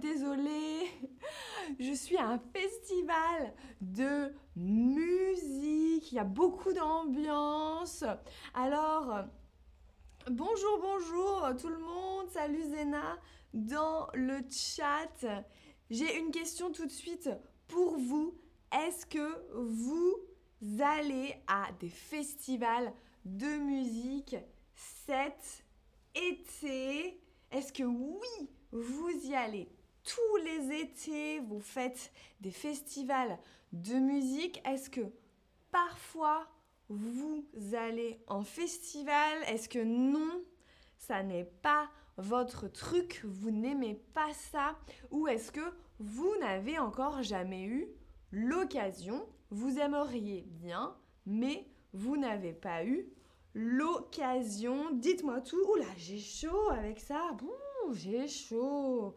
désolée. Je suis à un festival de musique. Il y a beaucoup d'ambiance. Alors, bonjour, bonjour tout le monde. Salut Zena dans le chat. J'ai une question tout de suite pour vous. Est-ce que vous allez à des festivals de musique cet été? Est-ce que oui, vous y allez? Tous les étés Vous faites des festivals de musique Est-ce que parfois vous allez en festival? Est-ce que non? Ça n'est pas votre truc, vous n'aimez pas ça? Ou est-ce que vous n'avez encore jamais eu l'occasion? Vous aimeriez bien, mais vous n'avez pas eu l'occasion. Dites-moi tout. Oula, j'ai chaud avec ça. Bon, j'ai chaud.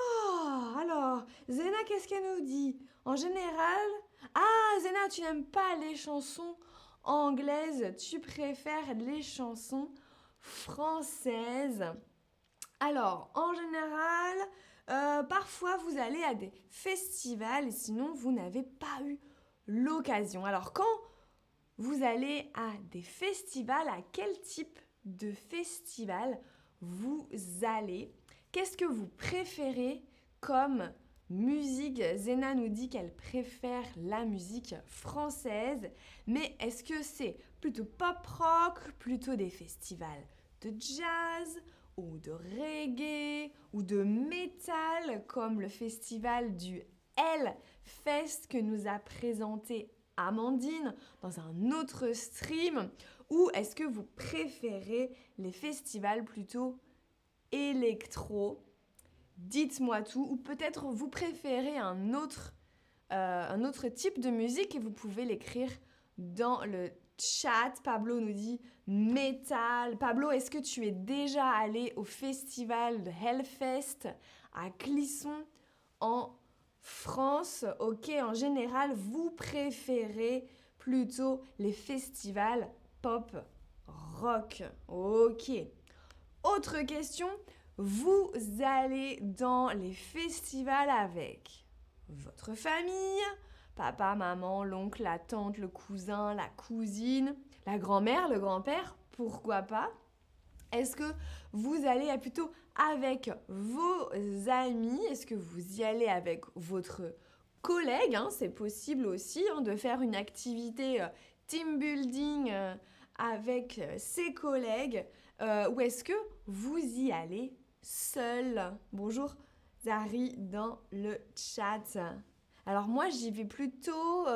Oh, alors, Zena, qu'est-ce qu'elle nous dit? En général, ah, Zena, tu n'aimes pas les chansons anglaises, tu préfères les chansons françaises. Alors, en général, euh, parfois vous allez à des festivals sinon vous n'avez pas eu l'occasion. Alors, quand vous allez à des festivals, à quel type de festival vous allez? Qu'est-ce que vous préférez comme musique? Zena nous dit qu'elle préfère la musique française, mais est-ce que c'est plutôt pop rock, plutôt des festivals de jazz ou de reggae ou de métal comme le festival du Hellfest que nous a présenté Amandine dans un autre stream? Ou est-ce que vous préférez les festivals plutôt électro Dites-moi tout. Ou peut-être vous préférez un autre, euh, un autre type de musique et vous pouvez l'écrire dans le chat. Pablo nous dit métal. Pablo, est-ce que tu es déjà allé au festival de Hellfest à Clisson en France, ok, en général, vous préférez plutôt les festivals pop rock. Ok. Autre question, vous allez dans les festivals avec votre famille, papa, maman, l'oncle, la tante, le cousin, la cousine, la grand-mère, le grand-père, pourquoi pas? Est-ce que vous allez plutôt avec vos amis? Est-ce que vous y allez avec votre collègue? Hein? C'est possible aussi hein, de faire une activité euh, team building euh, avec euh, ses collègues. ou est-ce que vous y allez seul? Bonjour Zari dans le chat. Alors moi j'y vais plutôt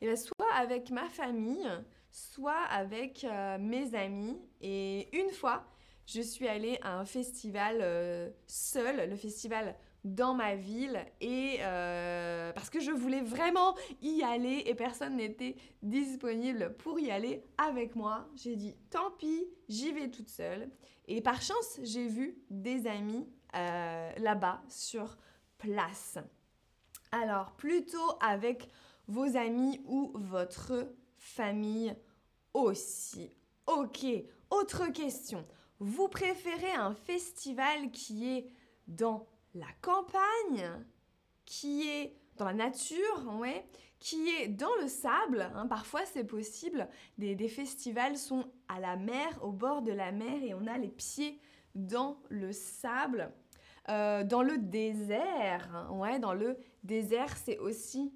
eh ben, soit avec ma famille, soit avec mes amis. Et une fois, je suis allée à un festival euh, seul, le festival dans ma ville, et euh, parce que je voulais vraiment y aller et personne n'était disponible pour y aller avec moi. J'ai dit tant pis, j'y vais toute seule. Et par chance, j'ai vu des amis euh, là-bas sur place. Alors, plutôt avec vos amis ou votre famille aussi. Ok, autre question. Vous préférez un festival qui est dans la campagne, qui est dans la nature, ouais, qui est dans le sable. Hein, parfois, c'est possible. Des, festivals sont à la mer, au bord de la mer, et on a les pieds dans le sable. Euh, dans le désert, hein, ouais, dans le désert, c'est aussi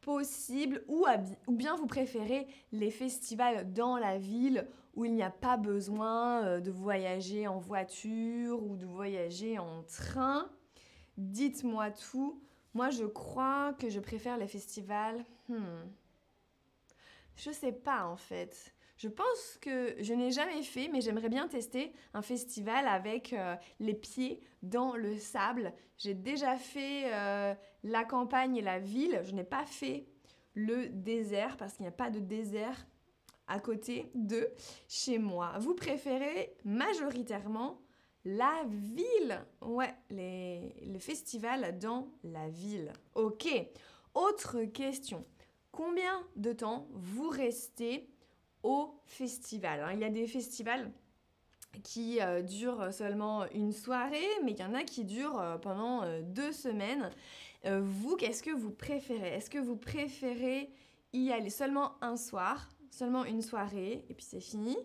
possible. Ou, bien vous préférez les festivals dans la ville où il n'y a pas besoin euh, de voyager en voiture ou de voyager en train. Dites-moi tout. Moi, je crois que je préfère les festivals. Hmm. Je sais pas en fait. Je pense que je n'ai jamais fait, mais j'aimerais bien tester un festival avec euh, les pieds dans le sable. J'ai déjà fait euh, la campagne et la ville. Je n'ai pas fait le désert parce qu'il n'y a pas de désert à côté de chez moi. Vous préférez majoritairement la ville Ouais, les, les festivals dans la ville. Ok. Autre question. Combien de temps vous restez au festival hein? Il y a des festivals qui euh, durent seulement une soirée, mais il y en a qui durent euh, pendant euh, deux semaines. vous, qu'est-ce que vous préférez? Est-ce que vous préférez y aller seulement un soir, seulement une soirée, et puis c'est fini?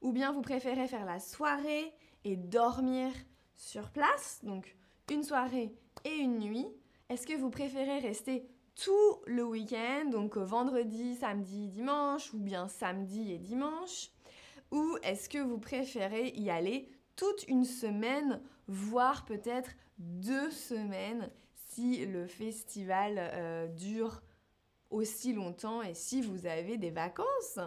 Ou bien vous préférez faire la soirée et dormir sur place, donc une soirée et une nuit Est-ce que vous préférez rester tout le week-end, donc vendredi, samedi, dimanche, ou bien samedi et dimanche ou est-ce que vous préférez y aller toute une semaine, voire peut-être deux semaines si le festival euh, dure aussi longtemps et si vous avez des vacances?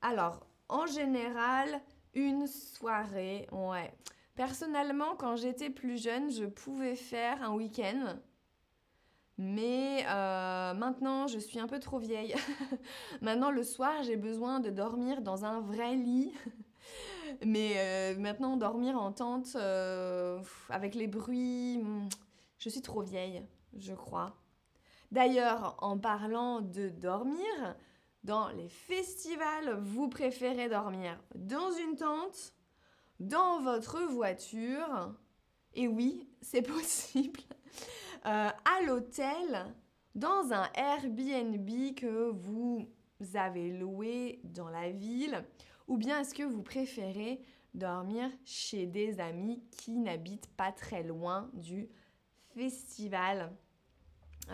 Alors, en général, une soirée, ouais. Personnellement, quand j'étais plus jeune, je pouvais faire un week-end mais euh, maintenant, je suis un peu trop vieille. maintenant, le soir, j'ai besoin de dormir dans un vrai lit. Mais euh, maintenant, dormir en tente euh, avec les bruits, hmm, je suis trop vieille, je crois. D'ailleurs, en parlant de dormir, dans les festivals, vous préférez dormir dans une tente, dans votre voiture. Et oui, c'est possible. Euh, à l'hôtel, dans un Airbnb que vous avez loué dans la ville, ou bien est-ce que vous préférez dormir chez des amis qui n'habitent pas très loin du festival?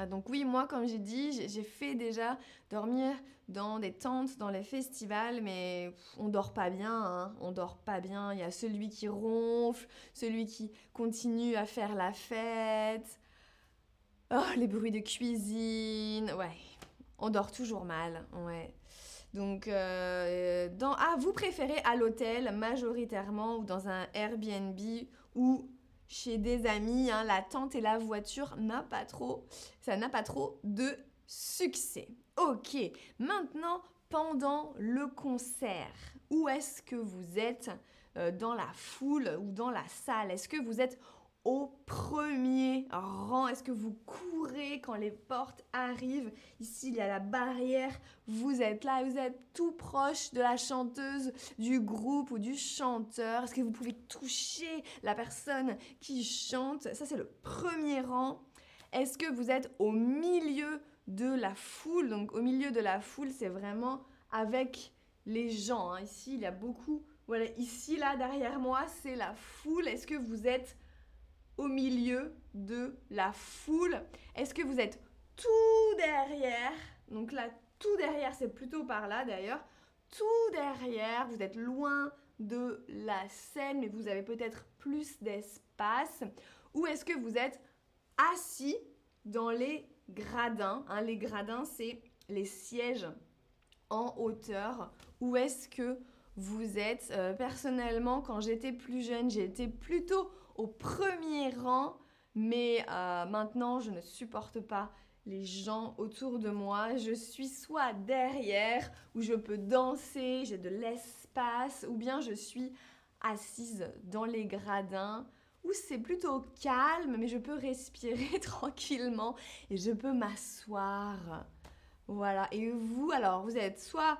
Donc oui, moi, comme j'ai dit, j'ai fait déjà dormir dans des tentes, dans les festivals, mais on dort pas bien, hein. on dort pas bien. Il y a celui qui ronfle, celui qui continue à faire la fête. Oh, les bruits de cuisine, ouais. On dort toujours mal, ouais. Donc, euh, dans... ah, vous préférez à l'hôtel majoritairement ou dans un Airbnb ou chez des amis, hein, la tente et la voiture n'a pas trop, ça n'a pas trop de succès. Ok, maintenant pendant le concert, où est-ce que vous êtes euh, dans la foule ou dans la salle? Est-ce que vous êtes au premier rang Est-ce que vous courez quand les portes arrivent? Ici, il y a la barrière. Vous êtes là, vous êtes tout proche de la chanteuse, du groupe ou du chanteur. Est-ce que vous pouvez toucher la personne qui chante? Ça, c'est le premier rang. Est-ce que vous êtes au milieu de la foule? Donc, au milieu de la foule, c'est vraiment avec les gens. Hein. Ici, il y a beaucoup. Voilà, ici, là, derrière moi, c'est la foule. Est-ce que vous êtes au milieu de la foule. Est-ce que vous êtes tout derrière? Donc là, tout derrière, c'est plutôt par là d'ailleurs. Tout derrière, vous êtes loin de la scène, mais vous avez peut-être plus d'espace. Ou est-ce que vous êtes assis dans les gradins? Hein? Les gradins, c'est les sièges en hauteur. Ou est-ce que vous êtes, euh, personnellement, quand j'étais plus jeune, j'étais plutôt au premier rang, mais euh, maintenant je ne supporte pas les gens autour de moi. Je suis soit derrière où je peux danser, j'ai de l'espace, ou bien je suis assise dans les gradins où c'est plutôt calme, mais je peux respirer tranquillement et je peux m'asseoir. Voilà. Et vous, alors, vous êtes soit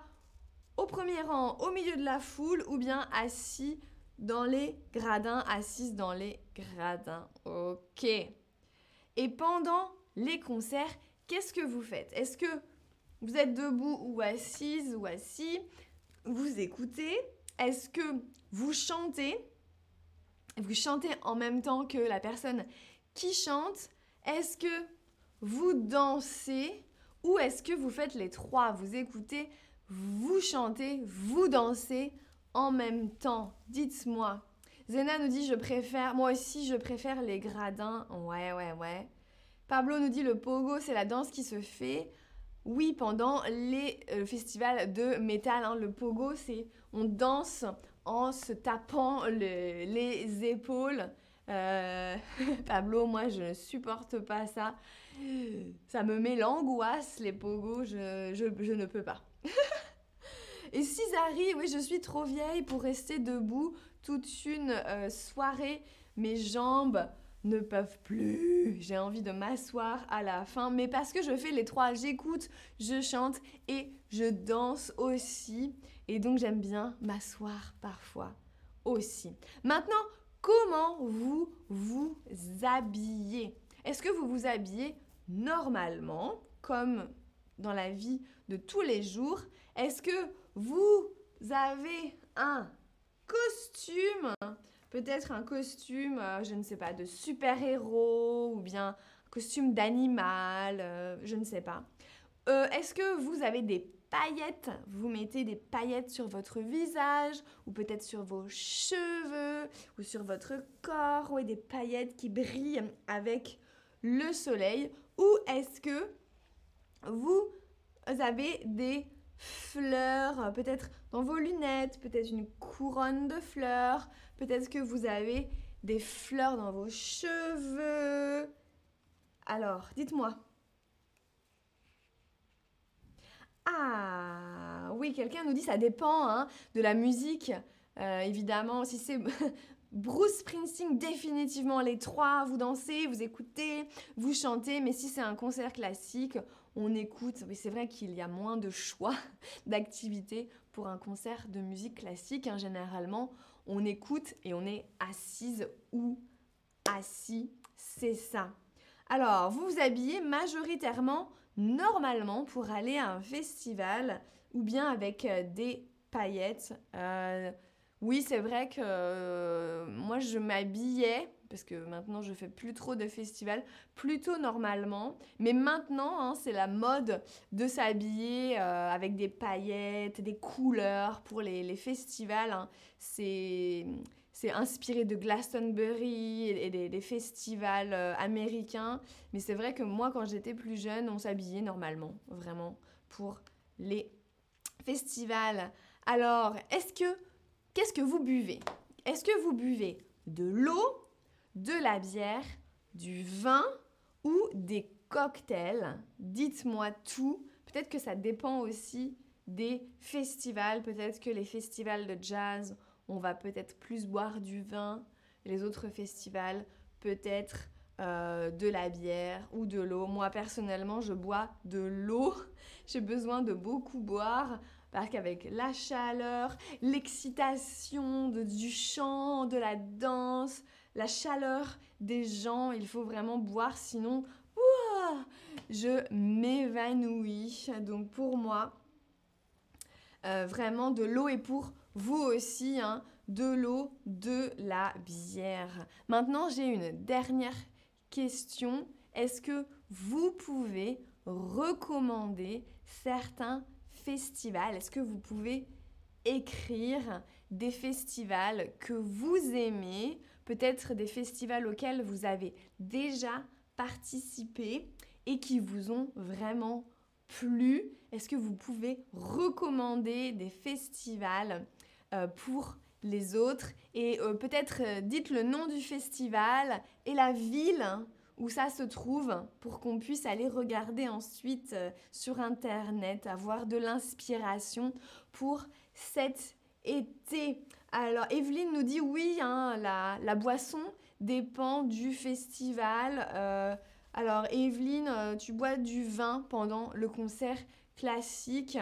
au premier rang, au milieu de la foule, ou bien assis dans les gradins, assise dans les gradins. Ok. Et pendant les concerts, qu'est-ce que vous faites? Est-ce que vous êtes debout ou assise ou assis? Vous écoutez? Est-ce que vous chantez? Vous chantez en même temps que la personne qui chante? Est-ce que vous dansez? Ou est-ce que vous faites les trois? Vous écoutez, vous chantez, vous dansez? En même temps Dites-moi. Zena nous dit je préfère, moi aussi je préfère les gradins. Ouais, ouais, ouais. Pablo nous dit le pogo c'est la danse qui se fait. Oui, pendant les euh, festivals de métal, hein. le pogo c'est on danse en se tapant les épaules. Euh, Pablo, moi je ne supporte pas ça. Ça me met l'angoisse, les pogos, je, je ne peux pas. Et si Zari, oui, je suis trop vieille pour rester debout toute une euh, soirée. Mes jambes ne peuvent plus. J'ai envie de m'asseoir à la fin. Mais parce que je fais les trois, j'écoute, je chante et je danse aussi. Et donc j'aime bien m'asseoir parfois aussi. Maintenant, comment vous vous habillez? Est-ce que vous vous habillez normalement, comme dans la vie de tous les jours? Est-ce que vous avez un costume. Peut-être un costume, euh, je ne sais pas, de super-héros ou bien un costume d'animal, euh, je ne sais pas. Euh, est-ce que vous avez des paillettes? Vous mettez des paillettes sur votre visage ou peut-être sur vos cheveux ou sur votre corps, ou des paillettes qui brillent avec le soleil? Ou est-ce que vous avez des fleurs, peut-être dans vos lunettes, peut-être une couronne de fleurs, peut-être que vous avez des fleurs dans vos cheveux. Alors, dites-moi. Ah, oui, quelqu'un nous dit ça dépend hein, de la musique. Euh, évidemment, si c'est Bruce Springsteen, définitivement les trois, vous dansez, vous écoutez, vous chantez, mais si c'est un concert classique, on écoute. Mais c'est vrai qu'il y a moins de choix d'activités pour un concert de musique classique. Hein. Généralement, on écoute et on est assise ou assis. C'est ça. Alors, vous vous habillez majoritairement normalement pour aller à un festival ou bien avec euh, des paillettes. Euh, oui, c'est vrai que euh, moi je m'habillais parce que maintenant je fais plus trop de festivals, plutôt normalement. Mais maintenant, hein, c'est la mode de s'habiller avec des paillettes, des couleurs pour les, festivals. Hein. C'est inspiré de Glastonbury et des, festivals euh, américains. Mais c'est vrai que moi, quand j'étais plus jeune, on s'habillait normalement, vraiment, pour les festivals. Alors, est-ce que, qu'est-ce que vous buvez? Est-ce que vous buvez de l'eau, de la bière, du vin ou des cocktails Dites-moi tout. Peut-être que ça dépend aussi des festivals. Peut-être que les festivals de jazz on va peut-être plus boire du vin. Les autres festivals, peut-être euh, de la bière ou de l'eau. Moi, personnellement, je bois de l'eau. J'ai besoin de beaucoup boire parce qu'avec la chaleur, l'excitation du chant, de la danse, la chaleur des gens, il faut vraiment boire, sinon, je m'évanouis. Donc pour moi, euh, vraiment de l'eau est pour vous aussi, hein, de l'eau, de la bière. Maintenant, j'ai une dernière question. Est-ce que vous pouvez recommander certains festivals? Est-ce que vous pouvez écrire des festivals que vous aimez, peut-être des festivals auxquels vous avez déjà participé et qui vous ont vraiment plu Est-ce que vous pouvez recommander des festivals euh, pour les autres? Et euh, peut-être euh, dites le nom du festival et la ville où ça se trouve pour qu'on puisse aller regarder ensuite sur Internet, avoir de l'inspiration pour cet été. Alors, Evelyne nous dit oui, hein, la, boisson dépend du festival. alors, Evelyne, tu bois du vin pendant le concert classique.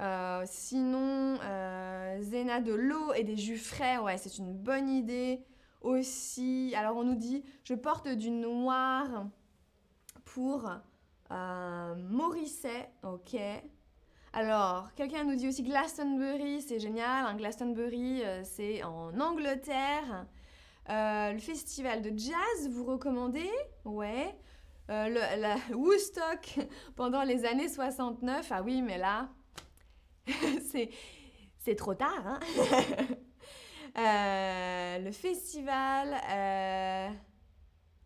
Euh, sinon, euh, Zena de l'eau et des jus frais, ouais, c'est une bonne idée aussi. Alors on nous dit, je porte du noir pour euh, Morisset, ok. Alors, quelqu'un nous dit aussi Glastonbury, c'est génial. Un Glastonbury, c'est en Angleterre. le festival de jazz, vous recommandez? Ouais. le, la Woodstock pendant les années 69, ah oui, mais là, c'est trop tard. Hein euh, le festival euh,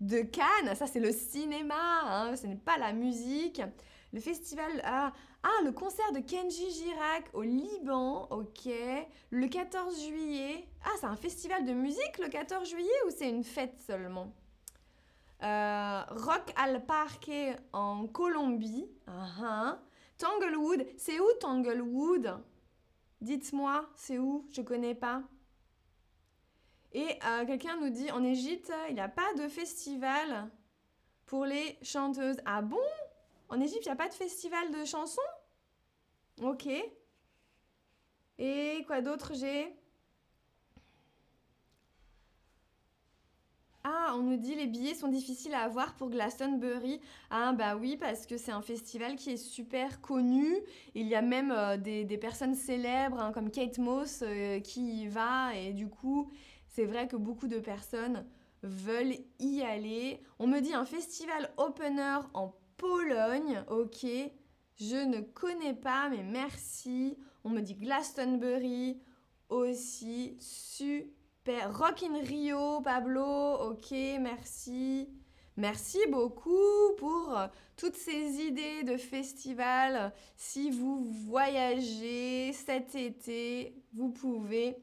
de Cannes, ça c'est le cinéma, hein, ce n'est pas la musique. Le festival, ah, le concert de Kenji Girac au Liban, ok. Le 14 juillet. Ah, c'est un festival de musique le 14 juillet ou c'est une fête seulement? Euh, Rock al Parque en Colombie. Uh -huh. Tanglewood, c'est où Tanglewood? Dites-moi, c'est où? Je connais pas. Et euh, quelqu'un nous dit en Égypte, il n'y a pas de festival pour les chanteuses. Ah bon? En Égypte, il n'y a pas de festival de chansons? Ok. Et quoi d'autre? J'ai Ah, on nous dit les billets sont difficiles à avoir pour Glastonbury. Ah bah oui, parce que c'est un festival qui est super connu. Il y a même euh, des, personnes célèbres hein, comme Kate Moss euh, qui y va. Et du coup, c'est vrai que beaucoup de personnes veulent y aller. On me dit un festival opener en Pologne. Ok, je ne connais pas, mais merci. On me dit Glastonbury aussi. Super Rock in Rio, Pablo, ok, merci. Merci beaucoup pour euh, toutes ces idées de festival. Si vous voyagez cet été, vous pouvez...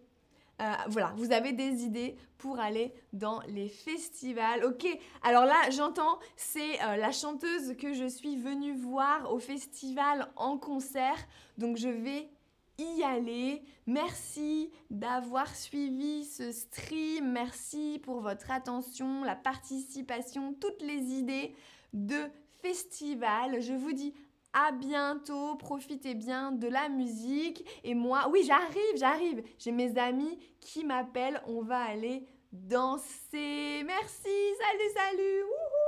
Euh, voilà, vous avez des idées pour aller dans les festivals. Ok, alors là, j'entends, c'est euh, la chanteuse que je suis venue voir au festival en concert. Donc je vais y aller. Merci d'avoir suivi ce stream. Merci pour votre attention, la participation, toutes les idées de festival. Je vous dis à bientôt, profitez bien de la musique. Et moi, oui, j'arrive, j'arrive. J'ai mes amis qui m'appellent, on va aller danser. Merci, salut, salut.